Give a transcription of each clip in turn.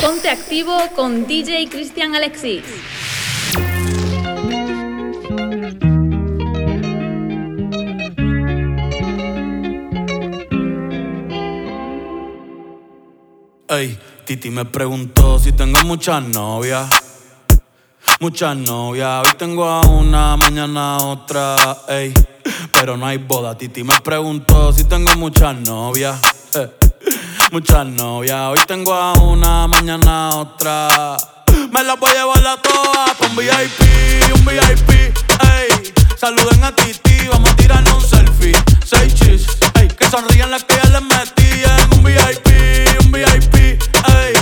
Ponte activo con DJ Cristian Alexis. Ey, Titi me preguntó si tengo muchas novias. Muchas novias, hoy tengo a una, mañana a otra, ey. Pero no hay boda, Titi me preguntó si tengo muchas novias. Eh, muchas novias, hoy tengo a una, mañana otra. Me las voy a llevar a todas un VIP, un VIP, ey. Saluden a Titi, vamos a tirarnos un selfie. Seis chis, ey. Que sonrían las que ya les metí en un VIP, un VIP, ey.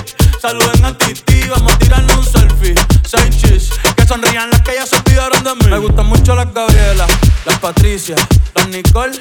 Saluden a Titi, vamos a tirarnos un selfie. Seis chis, que sonrían las que ya se olvidaron de mí. Me gustan mucho las Gabriela, las Patricia, las Nicole,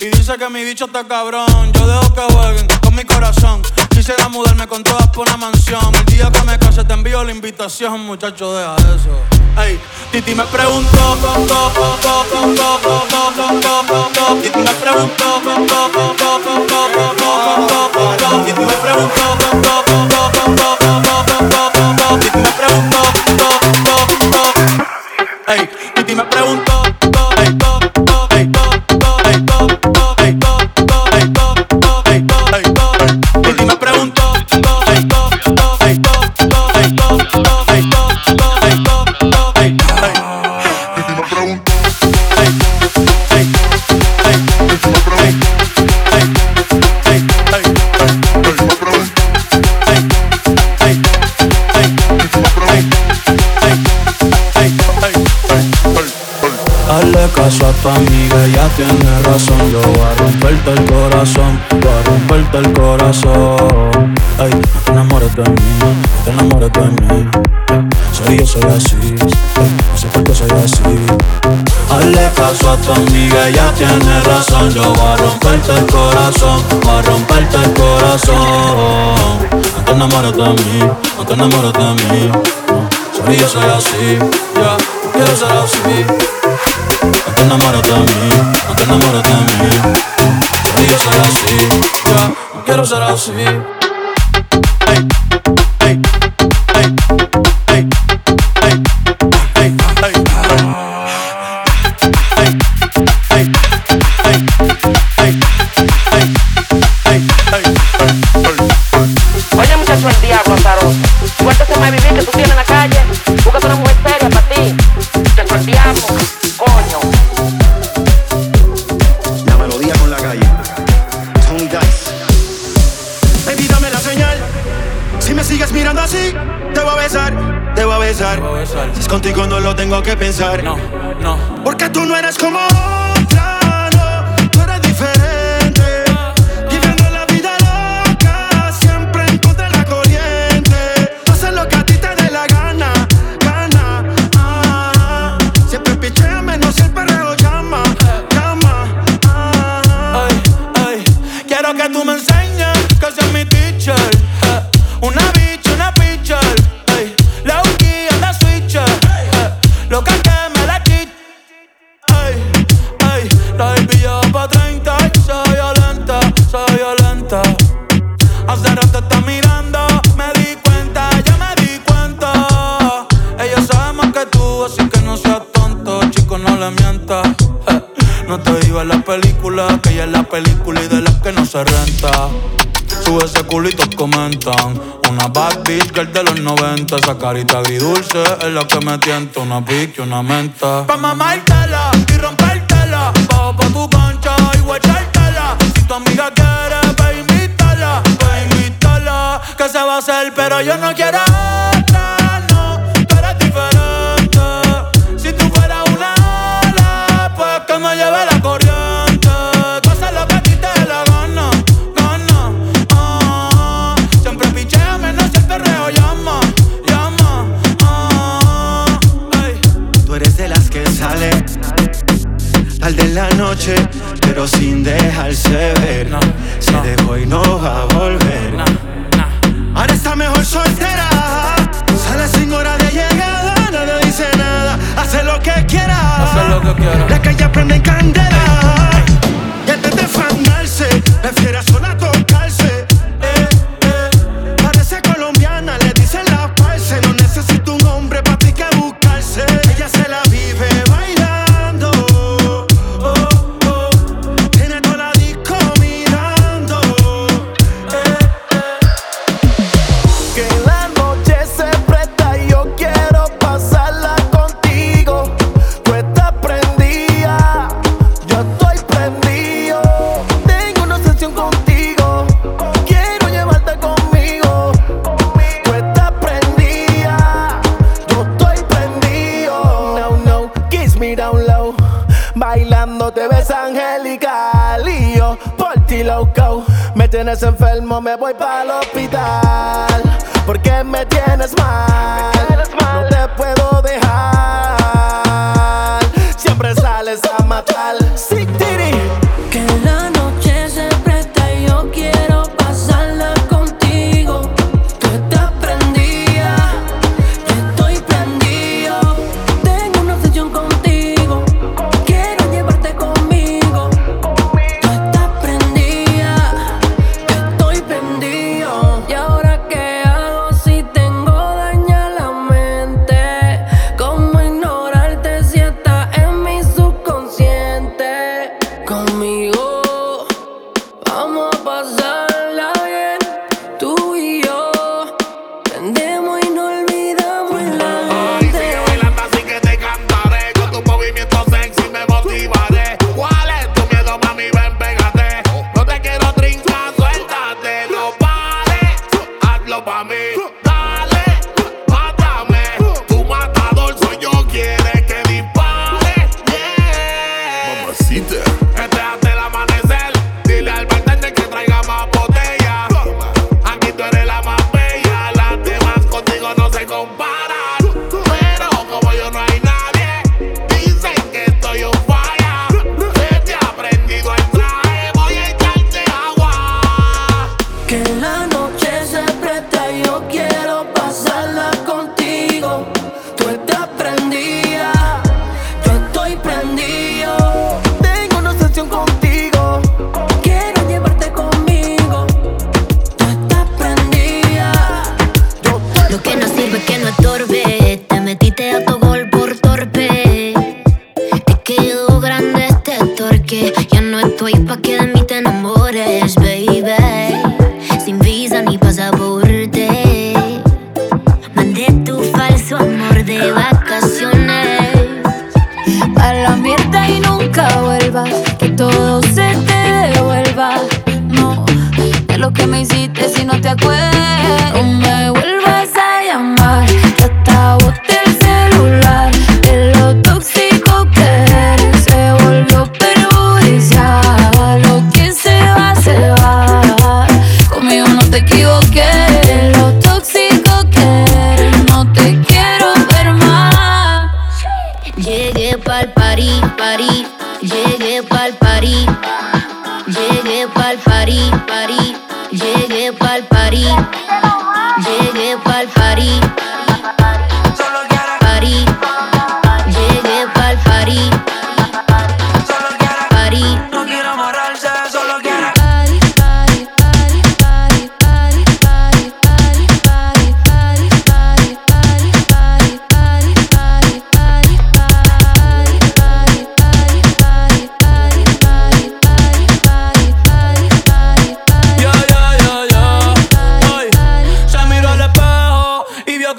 y dice que mi bicho está cabrón. Yo dejo que jueguen con mi corazón. Quisiera mudarme con todas por una mansión. El día que me case te envío la invitación, muchacho, deja eso. Ey, Titi me preguntó, Titi me preguntó, Titi me preguntó, Titi me preguntó, Ey, Caso a tu amiga, ella tiene razón. Yo voy a romperte el corazón, voy a romperte el corazón. Ay, no te enamores de mí, no te enamores de mí. Soy yo, soy así, ay, no sé por qué soy así. Hazle caso a tu amiga, ella tiene razón. Yo voy a romperte el corazón, voy a romperte el corazón. No te enamores de mí, no te enamores de mí. Soy yo, soy así, ya, no quiero ser así. No te enamores de mí, no te enamores de mí. Soy así, ya, no quiero ser tengo que pensar. No, carita agridulce es la que me tienta. Una y una menta. Pa' mamártela y rompértela. Bajo pa' tu cancha y guachártela. Si tu amiga quiere, pa' invitarla. Pa' invitarla. Que se va a hacer, pero yo no quiero I said me voy para el hospital.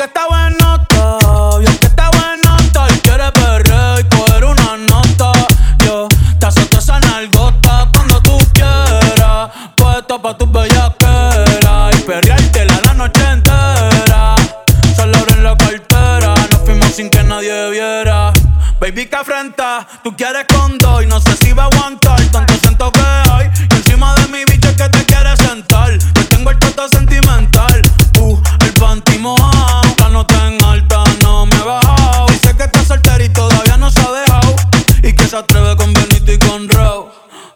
que está bueno estoy, yo que está bueno y Quieres perrear y coger una nota. Yo yeah. te azoto esa nalgota cuando tú quieras. Puesto pa' tus bellaqueras y perreártela la noche entera. Solo en la cartera, nos fuimos sin que nadie viera. Baby, que afrenta, tú quieres comer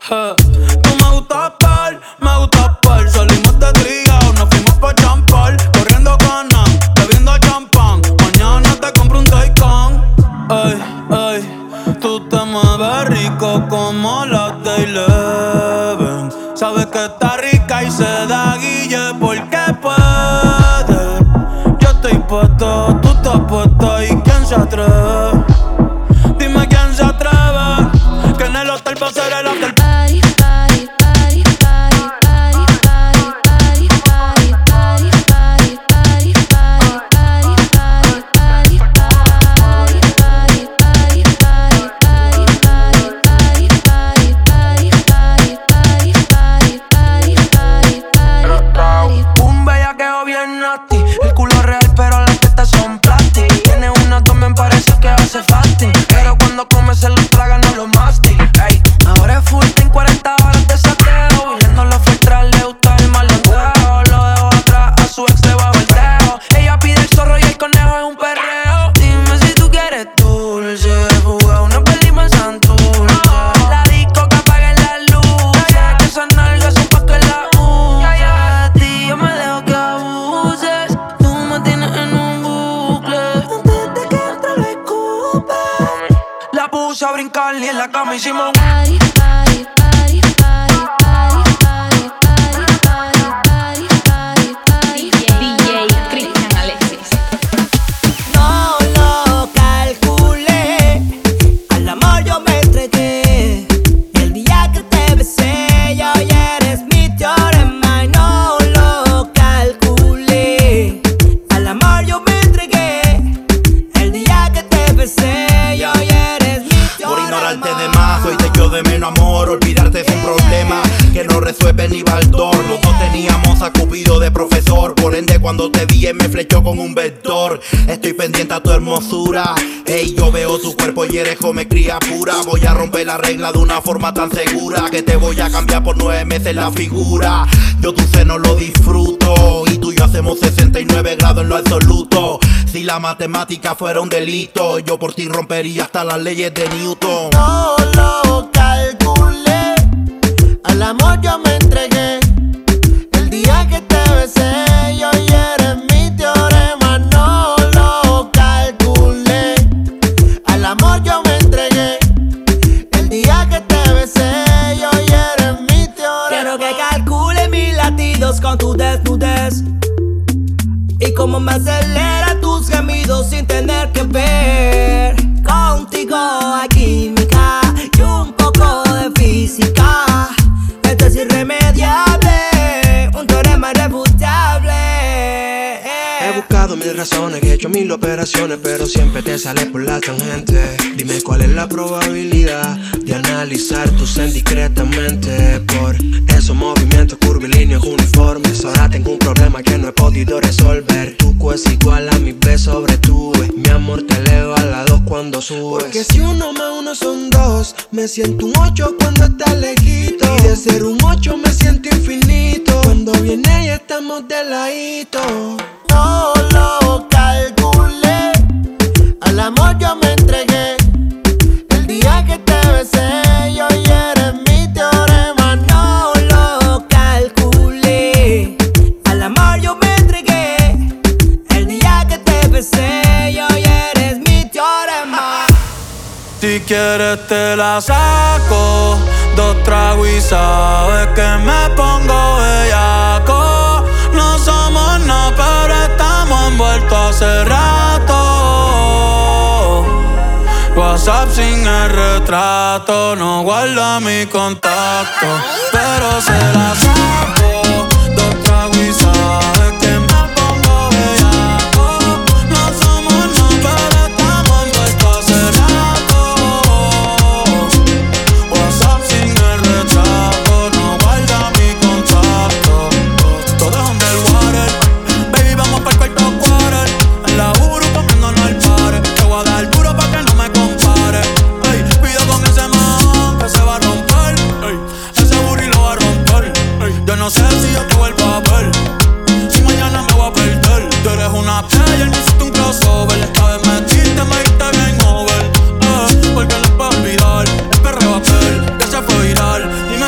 Huh. La cama hicimos me flechó con un vector. Estoy pendiente a tu hermosura. Ey, yo veo tu cuerpo y eres come cría pura. Voy a romper la regla de una forma tan segura que te voy a cambiar por nueve meses la figura. Yo tu seno lo disfruto y tú y yo hacemos 69 grados en lo absoluto. Si la matemática fuera un delito, yo por ti rompería hasta las leyes de Newton. No lo calculé, al amor yo me entregué. El día que te besé, Y cómo me acelera tus gemidos sin tener que ver. Contigo hay química y un poco de física. Buscado mil razones, he hecho mil operaciones, pero siempre te sale por la tangente. Dime cuál es la probabilidad de analizar tu sen discretamente. Por esos movimientos curvilíneos uniformes, ahora tengo un problema que no he podido resolver. Tu cuerpo es igual a mi B sobre tu E. Mi amor te eleva a la dos cuando subes. Porque si uno más uno son dos, me siento un ocho cuando estás lejito. Y de ser un ocho me siento infinito. Cuando viene y estamos de ladito. No lo calculé, al amor yo me entregué. El día que te besé, yo eres mi teorema. No lo calculé, al amor yo me entregué. El día que te besé, yo eres mi teorema. Si quieres te la saco Dos tragos y sabes que me estamos envueltos hace rato. WhatsApp sin el retrato No guarda mi contacto Pero se la saco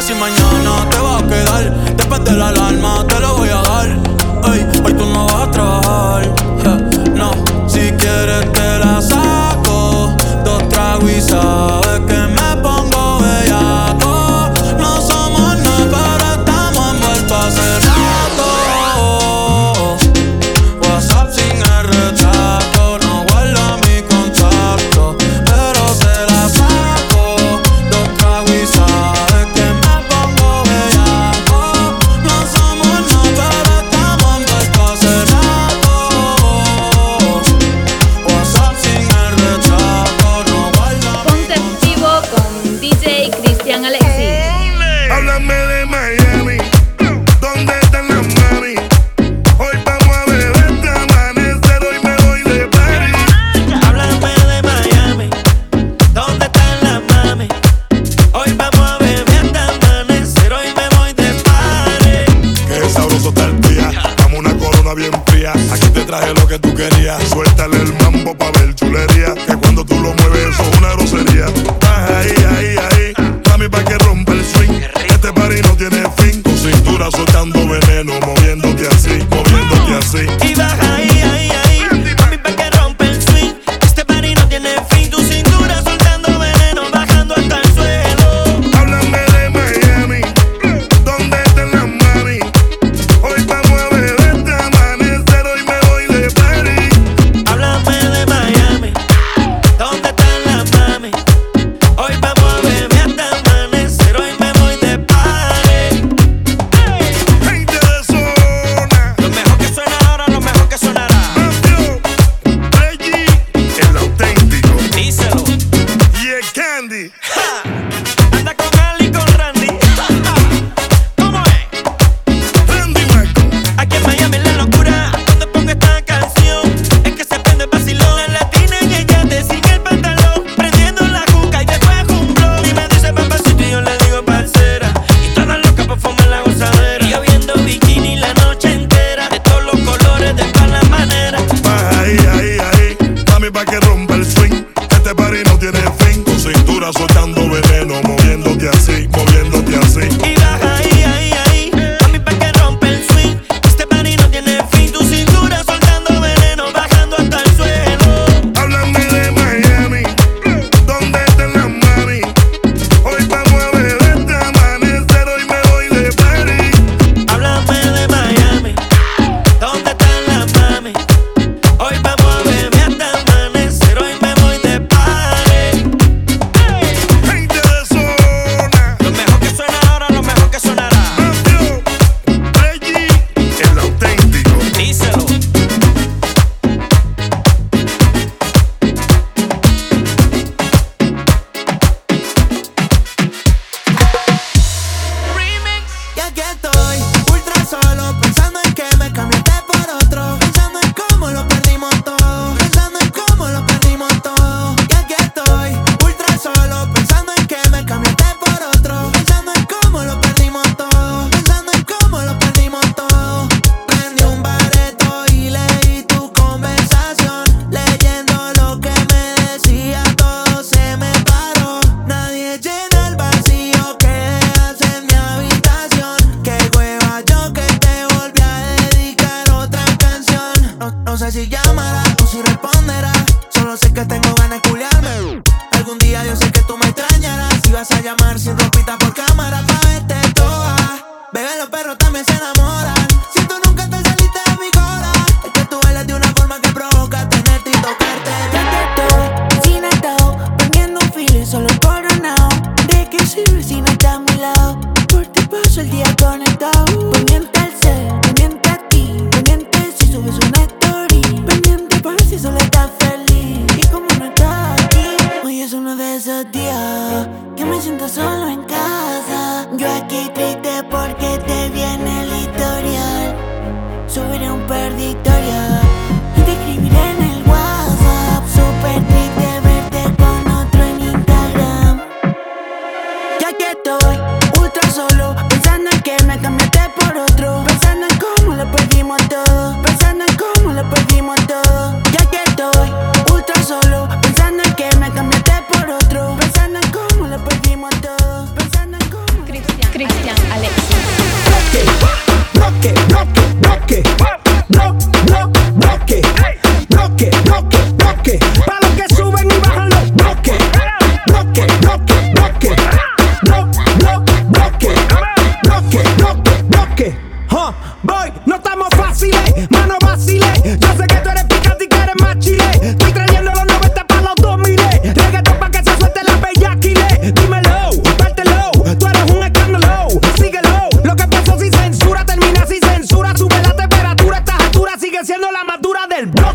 si mañana te va a quedar. Después de la alarma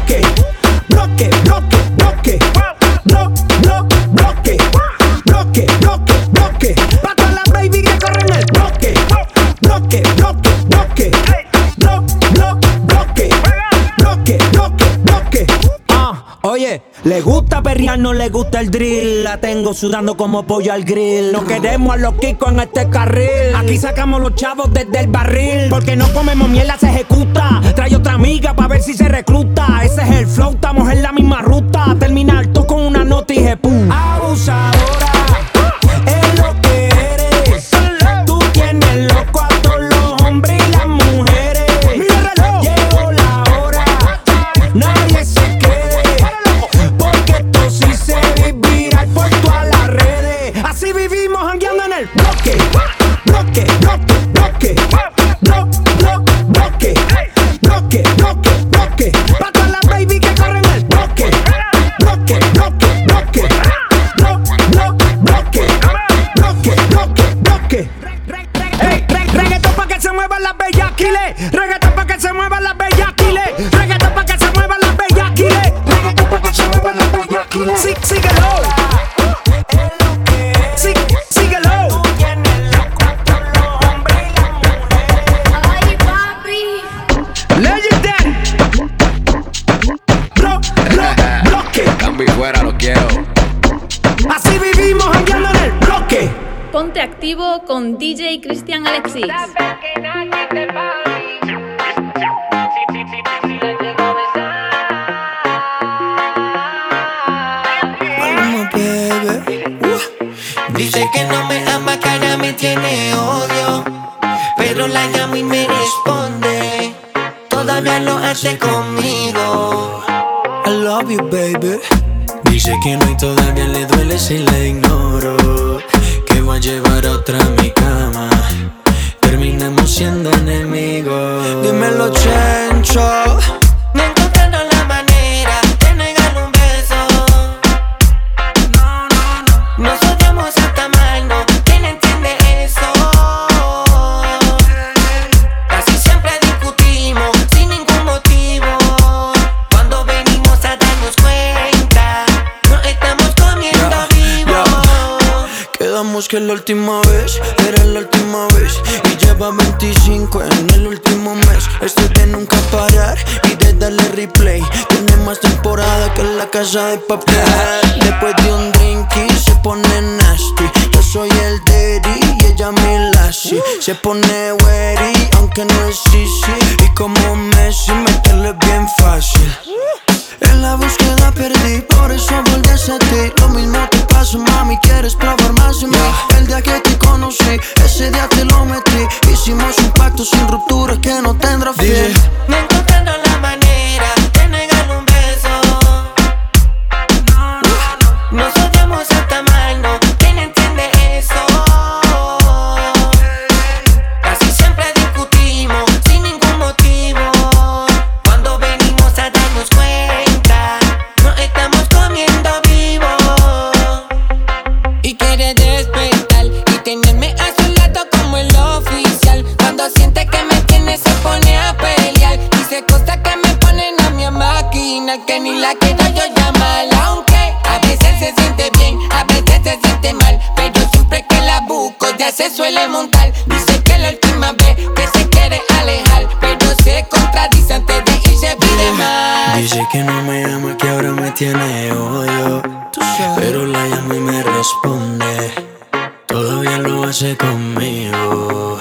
bloque, bloque, bloque, bloque, blo, blo, bloque, bloque, bloque, bloque, pa' todas las baby que corren el bloque, bloque, bloque, bloque, blo, blo, bloque, bloque, bloque, bloque. Ah, oye, le gusta perrear, no le gusta el drill, la tengo sudando como pollo al grill, no queremos a los kikos en este carril, aquí sacamos los chavos desde el barril, porque no comemos miel, la se ejecuta. Trae otra amiga para ver si se recluta. Ese es el flow, estamos en la misma ruta. Terminar tú con una nota y pum. Abusadora, DJ Cristian Alexis. Dice que no me ama, ahora me tiene odio. Pero la llamo y me responde. Todavía lo hace conmigo. I love you, baby. Dice que no y todavía le duele si la ignoro. Voy a llevar otra a mi cama. Terminamos siendo enemigos. Dímelo, Chencho. Que la última vez era la última vez. Y lleva 25 en el último mes. Esto de nunca parar y de darle replay. Tiene más temporada que la casa de papel. Después de un drink y se pone nasty. Yo soy el daddy y ella mi lassie. Se pone wary aunque no es easy. Y como Messi meterle bien fácil en la búsqueda perdí, por eso volví a ti. Lo mismo te pasó, mami, quieres probar más de mí. El día que te conocí, ese día te lo metí. Hicimos un pacto sin ruptura que no tendrá fin. No encontrando la manera de negar un beso. Nos odiamos hasta máquina, que ni la quiero yo llamar. Aunque a veces se siente bien, a veces se siente mal. Pero siempre que la busco, ya se suele montar. Dice que la última vez que se quiere alejar, pero se contradice antes de irse pide más. Dice que no me ama, que ahora me tiene odio Pero la llamo y me responde Todavía lo hace conmigo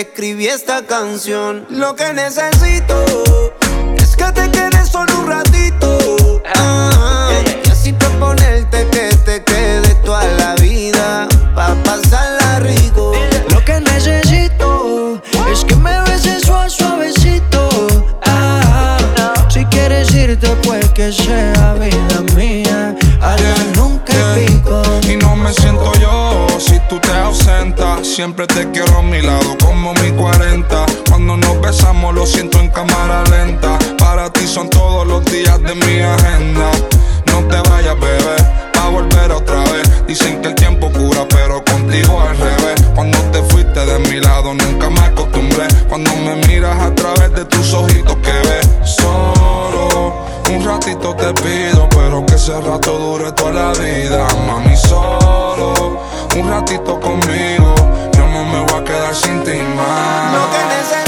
escribí esta canción. Lo que necesito es que te quedes solo un ratito. Ah, Siempre te quiero a mi lado como mi 40. Cuando nos besamos lo siento en cámara lenta. Para ti son todos los días de mi agenda. No te vayas, bebé, pa' volver otra vez. Dicen que el tiempo cura, pero contigo al revés. Cuando te fuiste de mi lado nunca me acostumbré. Cuando me miras a través de tus ojitos que ves solo. Un ratito te pido, pero que ese rato dure toda la vida, mami solo un ratito conmigo. Yo no me voy a quedar sin ti más.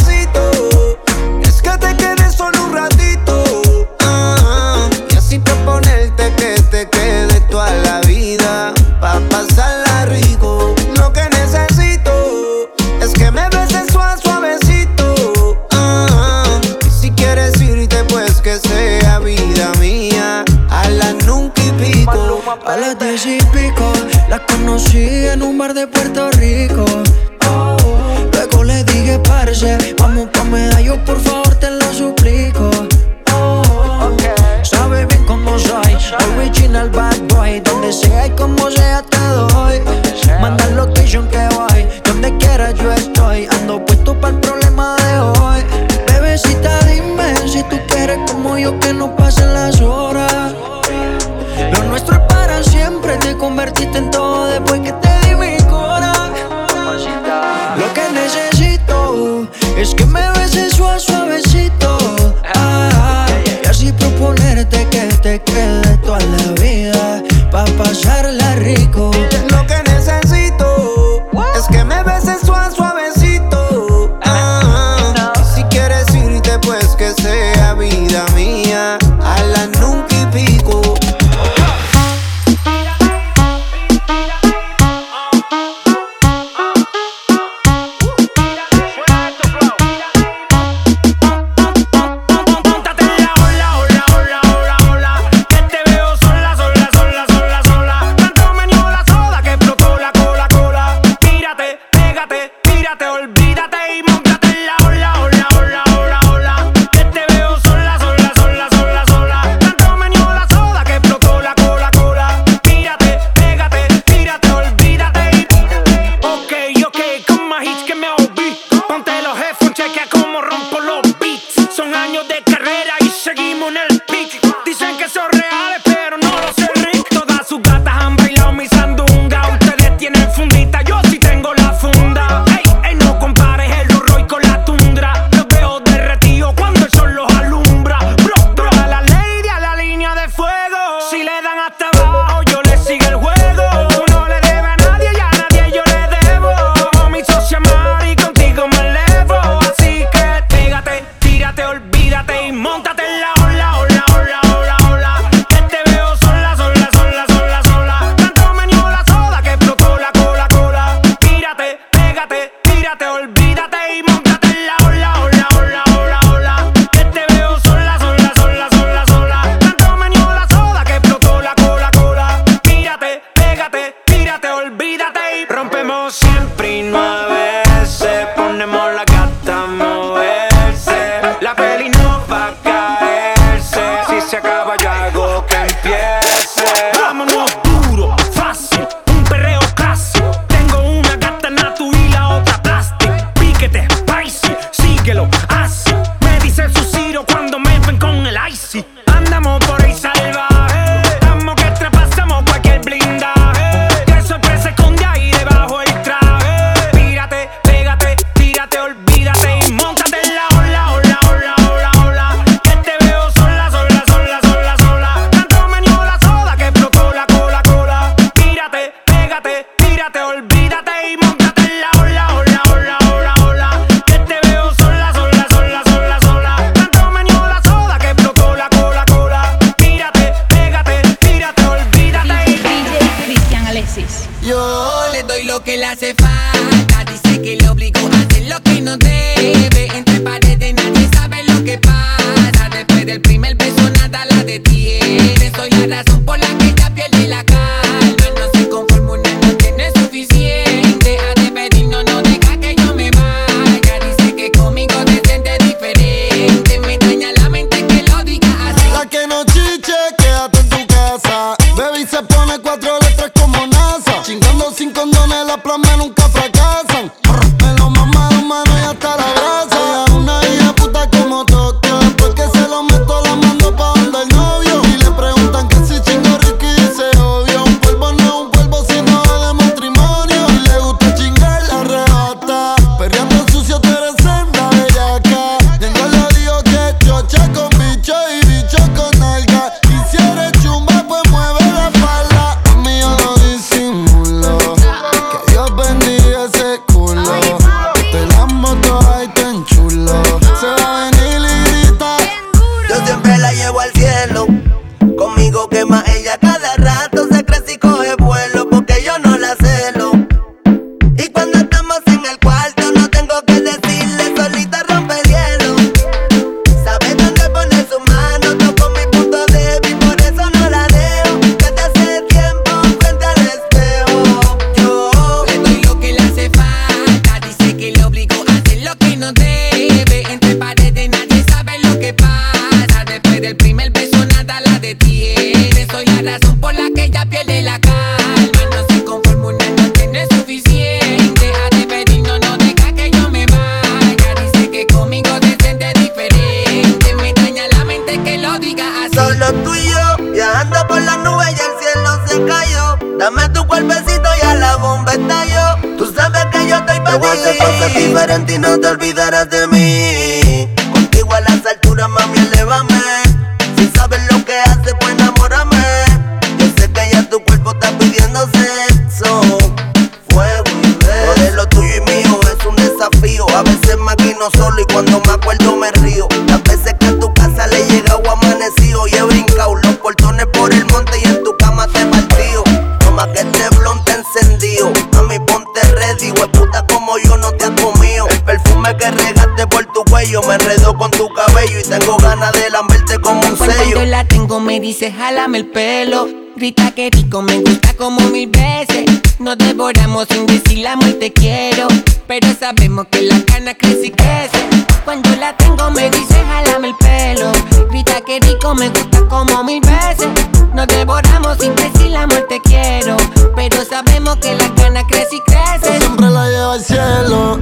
me dice jálame el pelo. Grita que rico, me gusta como mil veces. Nos devoramos sin decir la muerte quiero. Pero sabemos que la cana crece y crece. Cuando la tengo me dice jálame el pelo. Grita que rico, me gusta como mil veces. Nos devoramos sin decir la muerte quiero. Pero sabemos que la cana crece y crece. Yo siempre la llevo al cielo.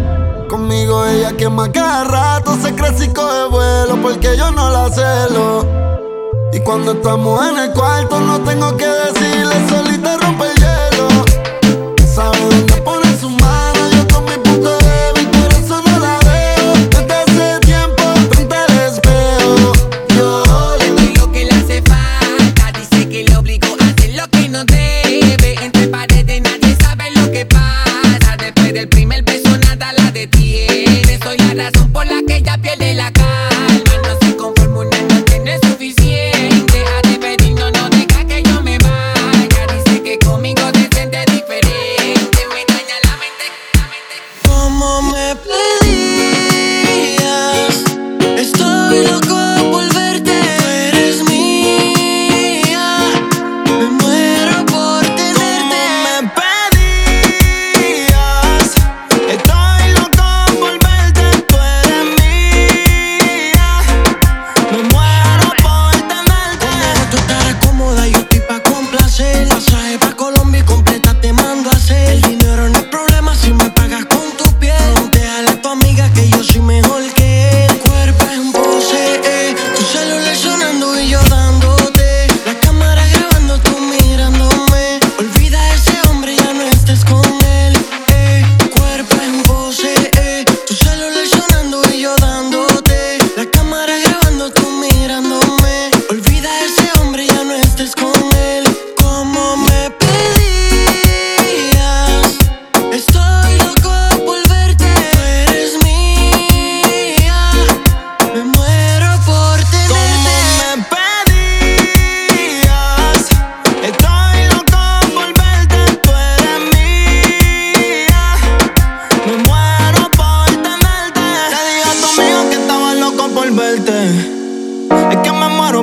Conmigo ella quema cada rato. Se crece y coge vuelo porque yo no la celo. Y cuando estamos en el cuarto, no tengo que decirle solita.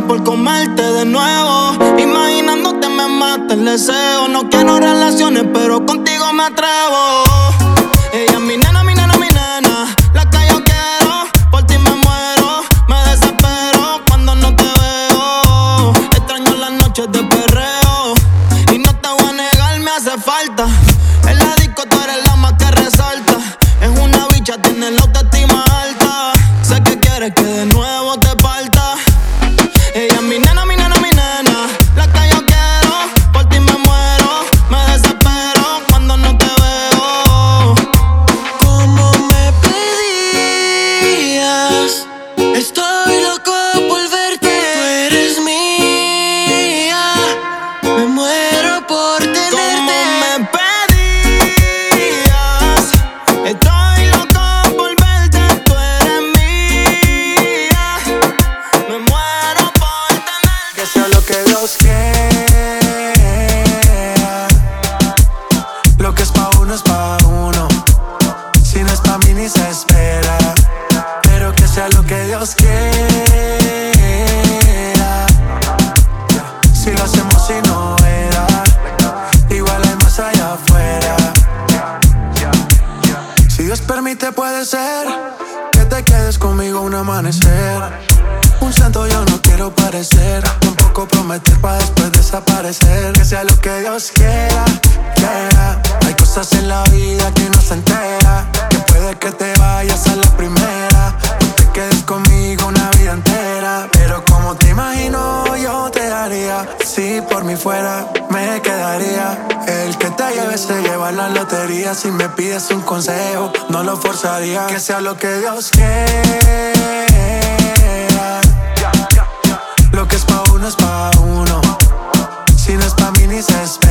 por comerte de nuevo. Imaginándote me mata el deseo. No quiero relaciones, pero contigo me atrevo. Si me pides un consejo, no lo forzaría. Que sea lo que Dios quiera. Lo que es pa' uno es pa' uno. Si no es pa' mí ni se.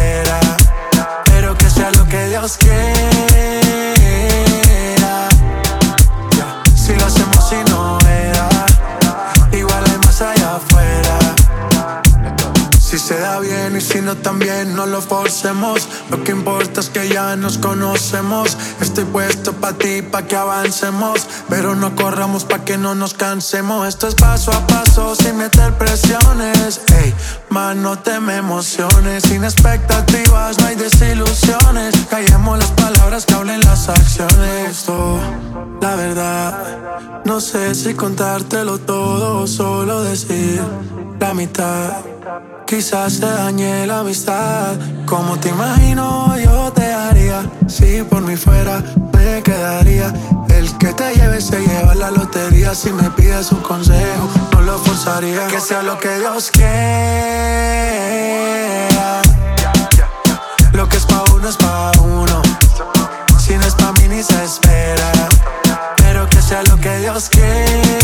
También no lo forcemos. Lo que importa es que ya nos conocemos. Estoy puesto pa' ti, pa' que avancemos. Pero no corramos pa' que no nos cansemos. Esto es paso a paso sin meter presiones. Ey, man, no te me emociones. Sin expectativas no hay desilusiones. Callemos las palabras que hablen las acciones. Esto, la verdad No sé si contártelo todo o solo decir la mitad Quizás te dañe la amistad. Como te imagino, yo te haría. Si por mí fuera, me quedaría. El que te lleve se lleva la lotería. Si me pides un consejo, no lo forzaría. Que sea lo que Dios quiera. Lo que es pa' uno es pa' uno. Si no es pa' mí ni se espera. Pero que sea lo que Dios quiera.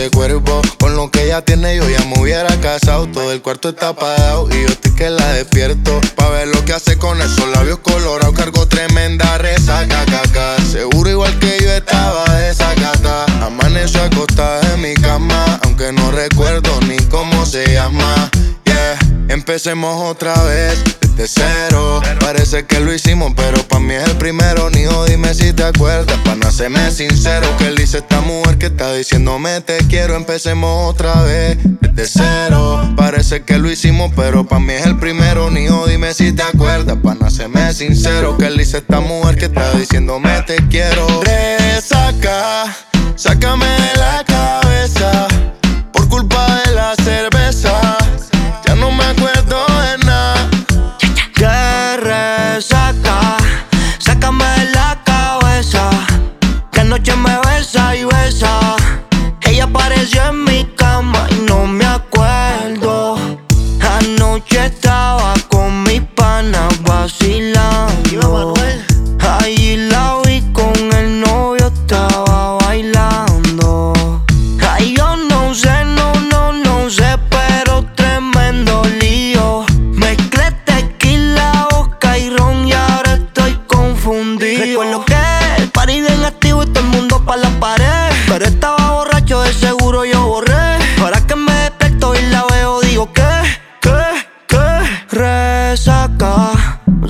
De cuerpo. Con lo que ella tiene, yo ya me hubiera casado. Todo el cuarto está apagado y yo estoy que la despierto. Pa' ver lo que hace con esos labios colorados. Cargo tremenda resaca, caca. Seguro igual que yo estaba desacata. Amaneció acostada en mi cama, aunque no recuerdo ni cómo se llama. Empecemos otra vez desde cero. Parece que lo hicimos, pero pa' mí es el primero. Nijo, dime si te acuerdas, pa' no hacerme sincero. Que le hice esta mujer que está diciéndome te quiero. Empecemos otra vez desde cero. Parece que lo hicimos, pero pa' mí es el primero. Nijo, dime si te acuerdas, pa' no hacerme sincero. Que le hice esta mujer que está diciéndome te quiero. Resaca, sácame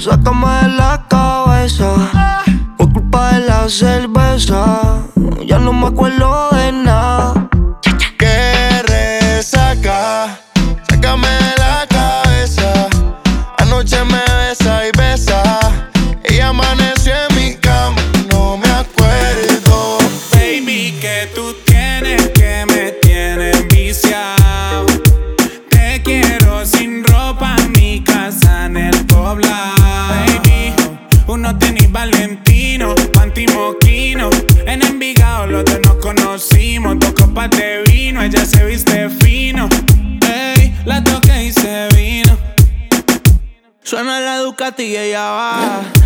sácame de la cabeza. Por culpa de la cerveza, ya no me acuerdo de nada. Ducati y ella va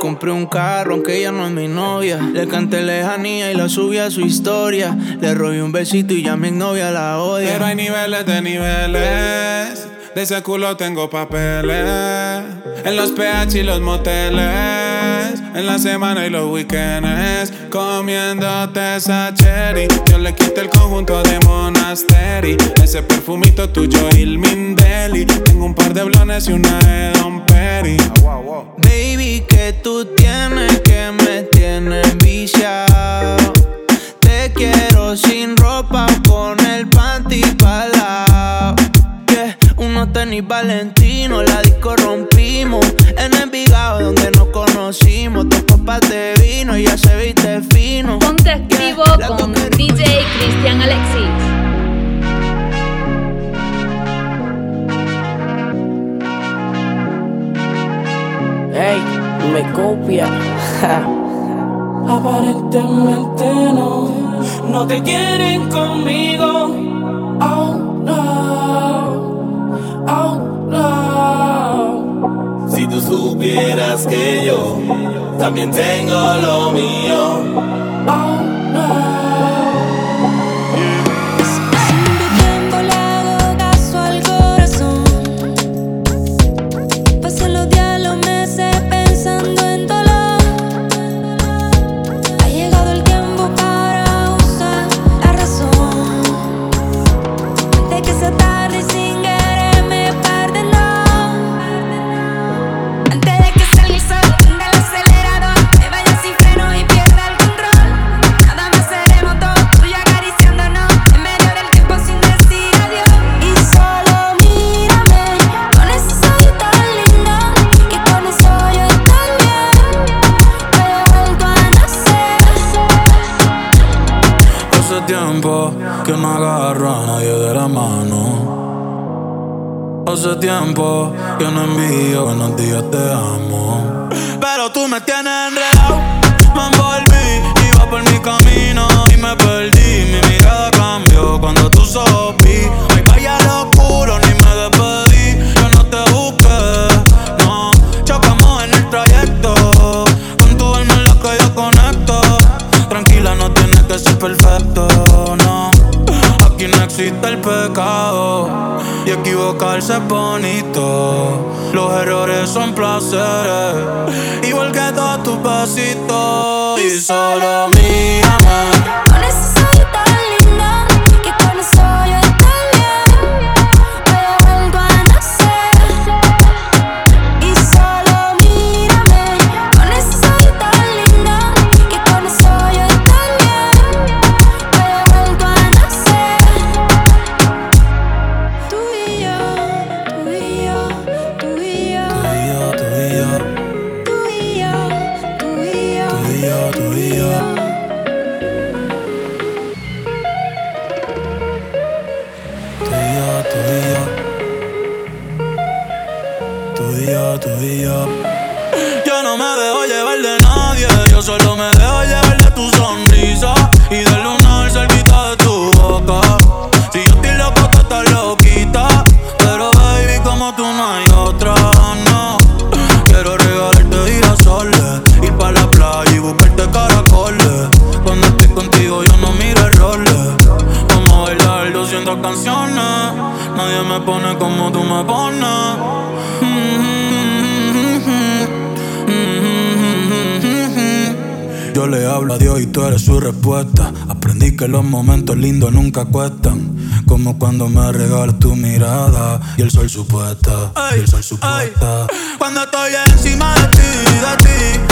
Compré un carro, aunque ella no es mi novia. Le canté lejanía y la subí a su historia. Le robé un besito y ya mi novia la odia. Pero hay niveles de niveles. De ese culo tengo papeles. En los PH y los moteles. En la semana y los weekends. Comiéndote esa cherry. Yo le quité el conjunto de Monastery. Ese perfumito tuyo, el Mindeli. Tengo un par de blones y una de Don Baby, que tú tienes que me tienes viciado. Te quiero sin ropa, con el panty palao. Yeah, unos tenis Valentino, la disco rompimos. En el Vigado donde nos conocimos, dos copas de vino, ya se viste fino. Ponte escribo con DJ Cristian Alexis. me copia. Aparentemente no, no te quieren conmigo. Oh no, oh no. Si tú supieras que yo también tengo lo mío. Oh, tiempo. Yo no envío buenos días, te amo. bonito. Los errores son placeres, igual que todos tus pasitos. Y solo mi Como cuando me regalas tu mirada y el sol supuesta. Y el sol supuesta. Cuando estoy encima de ti, de ti.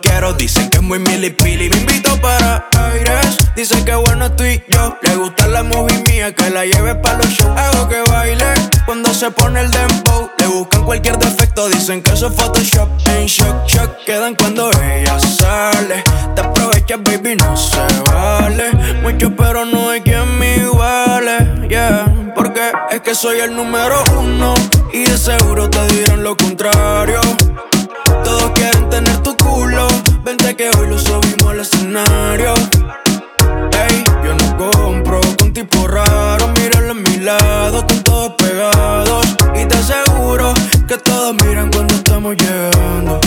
Quiero. Dicen que es muy milipili. Me invito para aires. Dicen que bueno estoy yo. Le gusta la movie mía, que la lleve para los shows. Hago que baile cuando se pone el dembow. Le buscan cualquier defecto, dicen que eso es Photoshop. En shock, shock quedan cuando ella sale. Te aprovechas, baby, no se vale. Mucho, pero no hay quien me iguale. Yeah, porque es que soy el número uno. Y de seguro te dirán lo contrario. Todos Vente que hoy lo subimos al escenario. Ey, yo no compro con tipo raro. Míralo a mi lado, están todos pegados. Y te aseguro que todos miran cuando estamos llegando.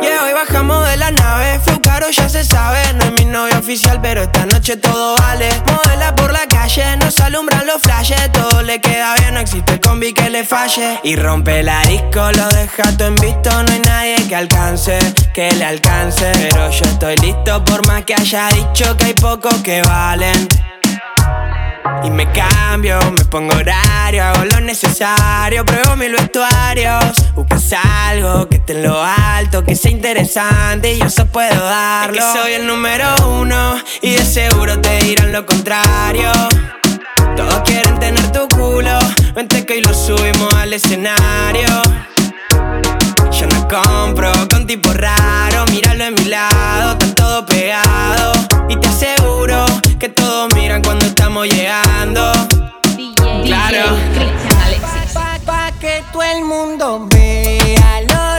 Yeah, hoy bajamos de la nave. Fue caro, ya se sabe. No es mi novia oficial, pero esta noche todo vale. Modela por la calle, nos alumbran los flashes. Todo le combi que le falle. Y rompe la disco, lo deja todo en visto. No hay nadie que alcance, que le alcance. Pero yo estoy listo, por más que haya dicho que hay pocos que valen. Y me cambio, me pongo horario, hago lo necesario, pruebo mil vestuarios. Buscas algo que esté en lo alto, que sea interesante y yo eso puedo darlo. Es que soy el número uno y de seguro te dirán lo contrario. Todos quieren tener tu culo, vente que hoy lo subimos al escenario. Yo no compro con tipo raro, míralo en mi lado, están todos pegados. Y te aseguro que todos miran cuando estamos llegando. Claro. Pa, pa que todo el mundo vea lo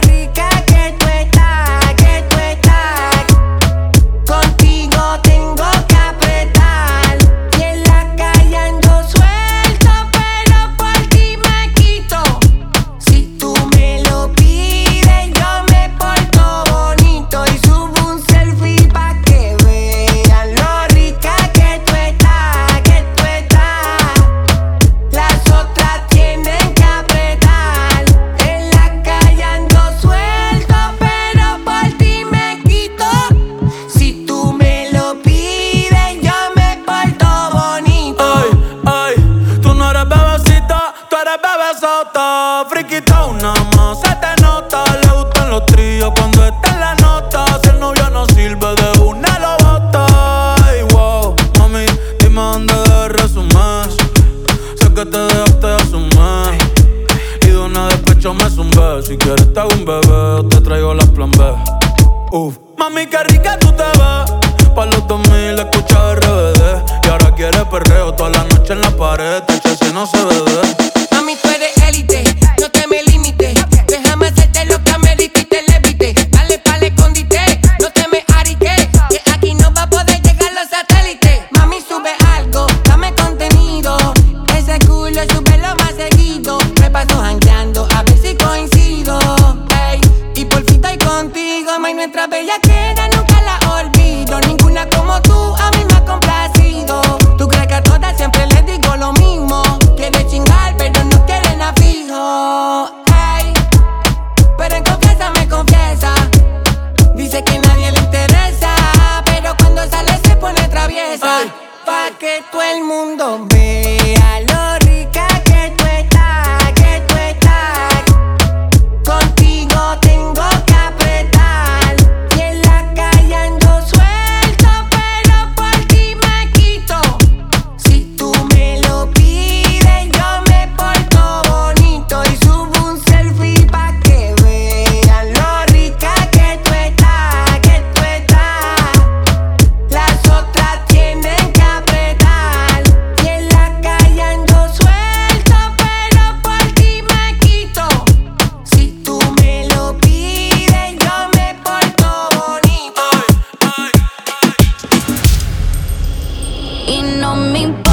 Friquita una más, se te nota. Le gustan los tríos Y no me importa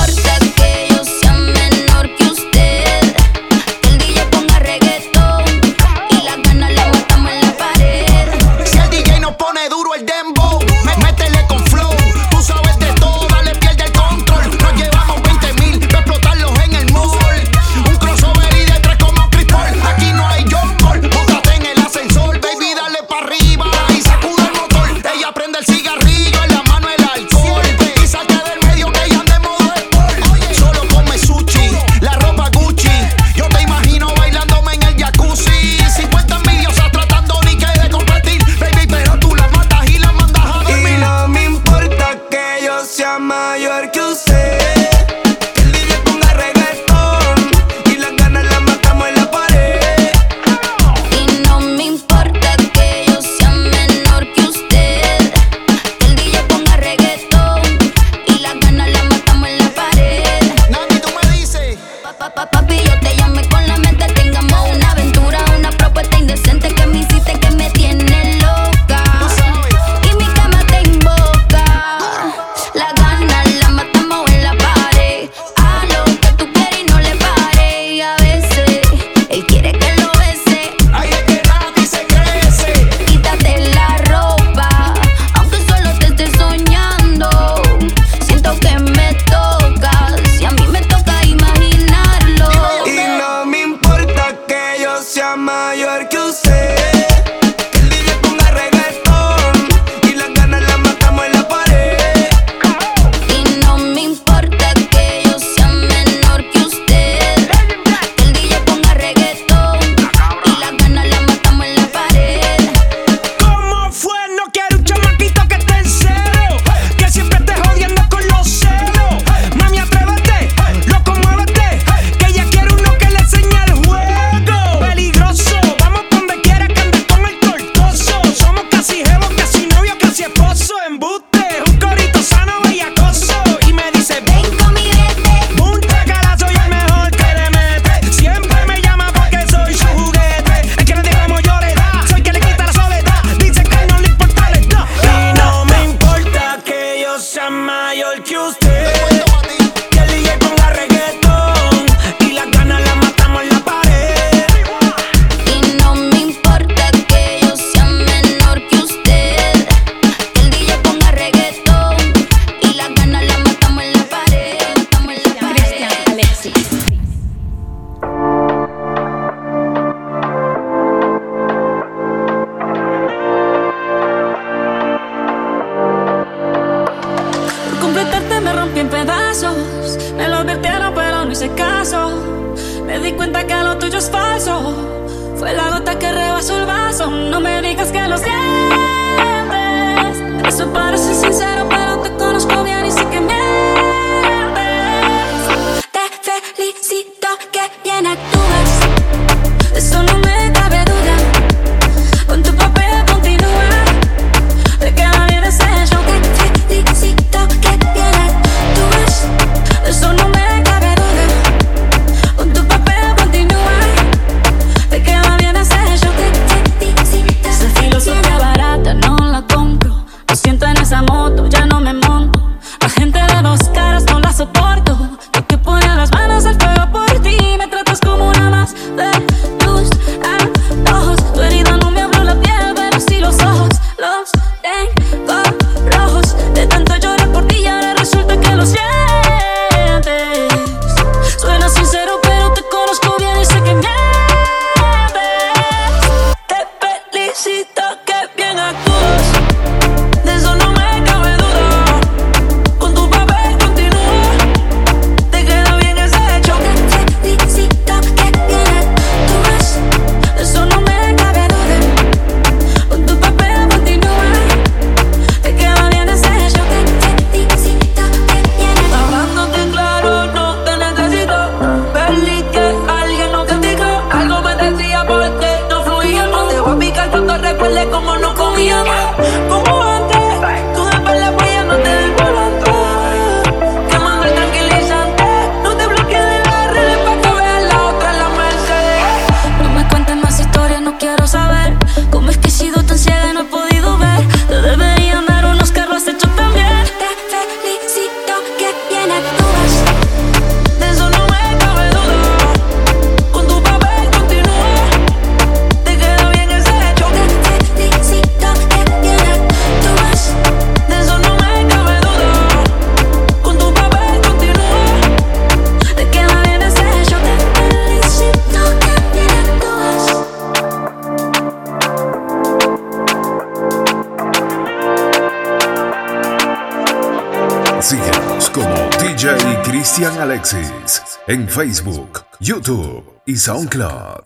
en Facebook, YouTube y SoundCloud.